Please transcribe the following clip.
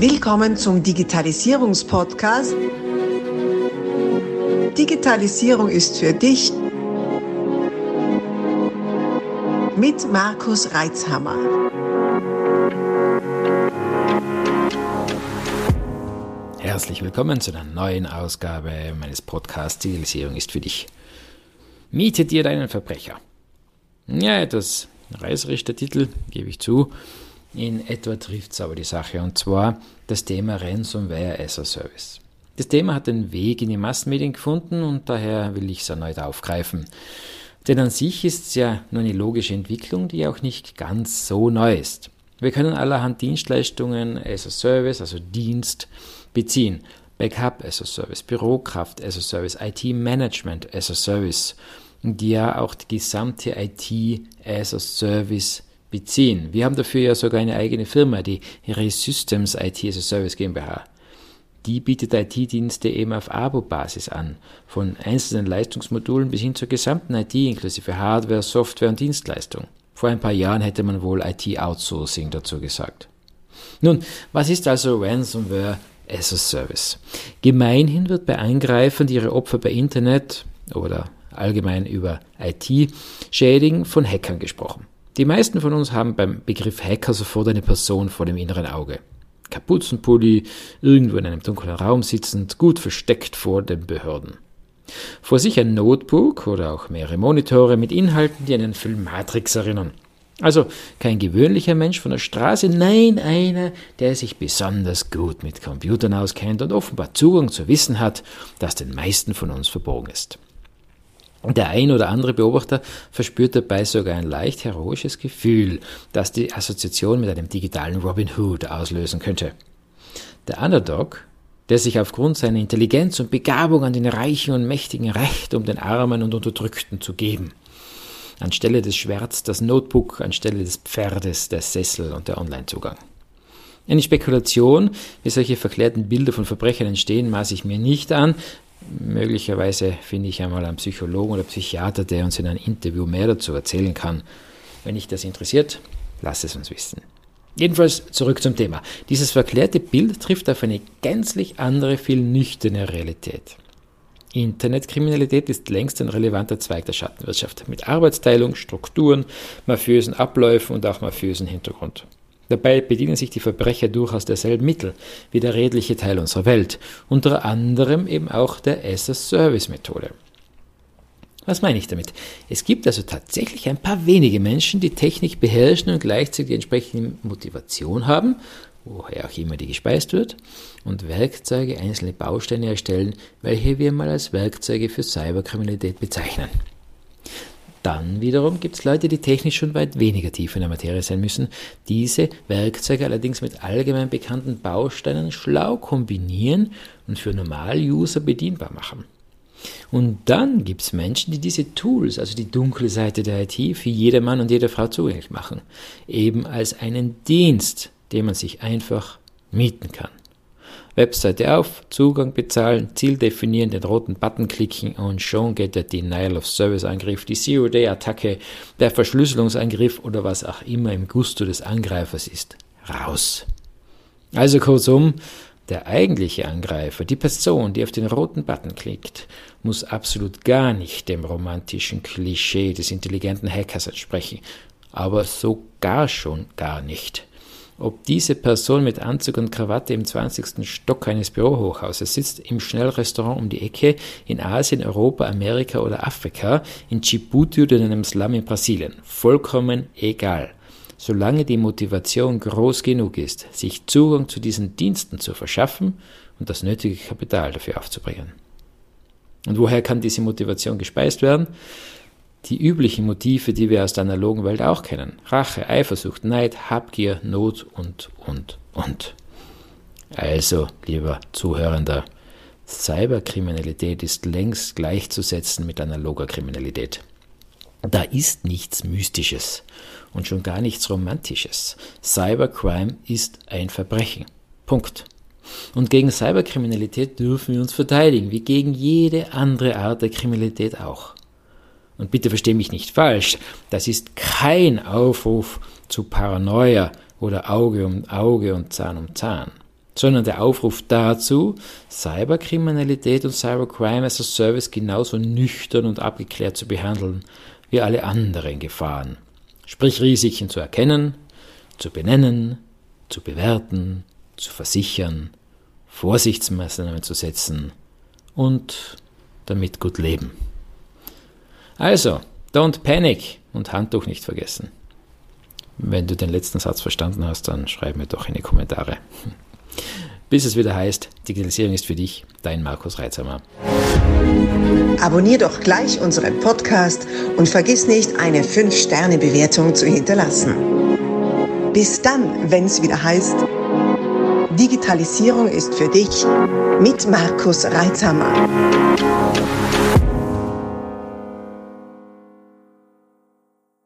Willkommen zum Digitalisierungspodcast. Digitalisierung ist für dich mit Markus Reitzhammer. Herzlich willkommen zu einer neuen Ausgabe meines Podcasts Digitalisierung ist für dich. Miete dir deinen Verbrecher. Ja, etwas reißerisch der Titel, gebe ich zu. In etwa trifft es aber die Sache, und zwar das Thema Ransomware as a Service. Das Thema hat den Weg in die Massenmedien gefunden und daher will ich es erneut aufgreifen. Denn an sich ist es ja nur eine logische Entwicklung, die auch nicht ganz so neu ist. Wir können allerhand Dienstleistungen as a Service, also Dienst, beziehen. Backup as a Service, Bürokraft as a Service, IT-Management as a Service, die ja auch die gesamte IT as a Service beziehen. Wir haben dafür ja sogar eine eigene Firma, die Resystems IT as a Service GmbH. Die bietet IT-Dienste eben auf Abo-Basis an, von einzelnen Leistungsmodulen bis hin zur gesamten IT inklusive Hardware, Software und Dienstleistung. Vor ein paar Jahren hätte man wohl IT-Outsourcing dazu gesagt. Nun, was ist also Ransomware as a Service? Gemeinhin wird bei Angreifern, die ihre Opfer bei Internet oder allgemein über IT schädigen, von Hackern gesprochen. Die meisten von uns haben beim Begriff Hacker sofort eine Person vor dem inneren Auge. Kapuzenpulli, irgendwo in einem dunklen Raum sitzend, gut versteckt vor den Behörden. Vor sich ein Notebook oder auch mehrere Monitore mit Inhalten, die an einen Film Matrix erinnern. Also kein gewöhnlicher Mensch von der Straße, nein, einer, der sich besonders gut mit Computern auskennt und offenbar Zugang zu Wissen hat, das den meisten von uns verborgen ist. Der ein oder andere Beobachter verspürt dabei sogar ein leicht heroisches Gefühl, das die Assoziation mit einem digitalen Robin Hood auslösen könnte. Der Underdog, der sich aufgrund seiner Intelligenz und Begabung an den Reichen und Mächtigen rächt, um den Armen und Unterdrückten zu geben. Anstelle des Schwerts das Notebook, anstelle des Pferdes der Sessel und der Onlinezugang. Eine Spekulation, wie solche verklärten Bilder von Verbrechern entstehen, maße ich mir nicht an, Möglicherweise finde ich einmal einen Psychologen oder Psychiater, der uns in einem Interview mehr dazu erzählen kann. Wenn dich das interessiert, lass es uns wissen. Jedenfalls zurück zum Thema. Dieses verklärte Bild trifft auf eine gänzlich andere, viel nüchterne Realität. Internetkriminalität ist längst ein relevanter Zweig der Schattenwirtschaft mit Arbeitsteilung, Strukturen, mafiösen Abläufen und auch mafiösen Hintergrund. Dabei bedienen sich die Verbrecher durchaus derselben Mittel wie der redliche Teil unserer Welt, unter anderem eben auch der as-a-Service-Methode. Was meine ich damit? Es gibt also tatsächlich ein paar wenige Menschen, die Technik beherrschen und gleichzeitig die entsprechende Motivation haben, woher auch immer die gespeist wird, und Werkzeuge einzelne Bausteine erstellen, welche wir mal als Werkzeuge für Cyberkriminalität bezeichnen. Dann wiederum gibt es Leute, die technisch schon weit weniger tief in der Materie sein müssen, diese Werkzeuge allerdings mit allgemein bekannten Bausteinen schlau kombinieren und für Normal-User bedienbar machen. Und dann gibt es Menschen, die diese Tools, also die dunkle Seite der IT, für jedermann und jede Frau zugänglich machen, eben als einen Dienst, den man sich einfach mieten kann. Webseite auf, Zugang bezahlen, Ziel definieren, den roten Button klicken und schon geht der Denial of Service Angriff, die Zero-Day-Attacke, der Verschlüsselungsangriff oder was auch immer im Gusto des Angreifers ist, raus. Also kurzum, der eigentliche Angreifer, die Person, die auf den roten Button klickt, muss absolut gar nicht dem romantischen Klischee des intelligenten Hackers entsprechen, aber so gar schon gar nicht. Ob diese Person mit Anzug und Krawatte im 20. Stock eines Bürohochhauses sitzt, im Schnellrestaurant um die Ecke, in Asien, Europa, Amerika oder Afrika, in Djibouti oder in einem Slum in Brasilien. Vollkommen egal. Solange die Motivation groß genug ist, sich Zugang zu diesen Diensten zu verschaffen und das nötige Kapital dafür aufzubringen. Und woher kann diese Motivation gespeist werden? Die üblichen Motive, die wir aus der analogen Welt auch kennen. Rache, Eifersucht, Neid, Habgier, Not und, und, und. Also, lieber Zuhörender, Cyberkriminalität ist längst gleichzusetzen mit analoger Kriminalität. Da ist nichts Mystisches und schon gar nichts Romantisches. Cybercrime ist ein Verbrechen. Punkt. Und gegen Cyberkriminalität dürfen wir uns verteidigen, wie gegen jede andere Art der Kriminalität auch. Und bitte verstehe mich nicht falsch, das ist kein Aufruf zu Paranoia oder Auge um Auge und Zahn um Zahn, sondern der Aufruf dazu, Cyberkriminalität und Cybercrime as a Service genauso nüchtern und abgeklärt zu behandeln wie alle anderen Gefahren. Sprich Risiken zu erkennen, zu benennen, zu bewerten, zu versichern, Vorsichtsmaßnahmen zu setzen und damit gut leben. Also, don't panic und Handtuch nicht vergessen. Wenn du den letzten Satz verstanden hast, dann schreib mir doch in die Kommentare. Bis es wieder heißt, Digitalisierung ist für dich, dein Markus Reitzhammer. Abonnier doch gleich unseren Podcast und vergiss nicht, eine 5-Sterne-Bewertung zu hinterlassen. Bis dann, wenn es wieder heißt, Digitalisierung ist für dich mit Markus Reitzhammer.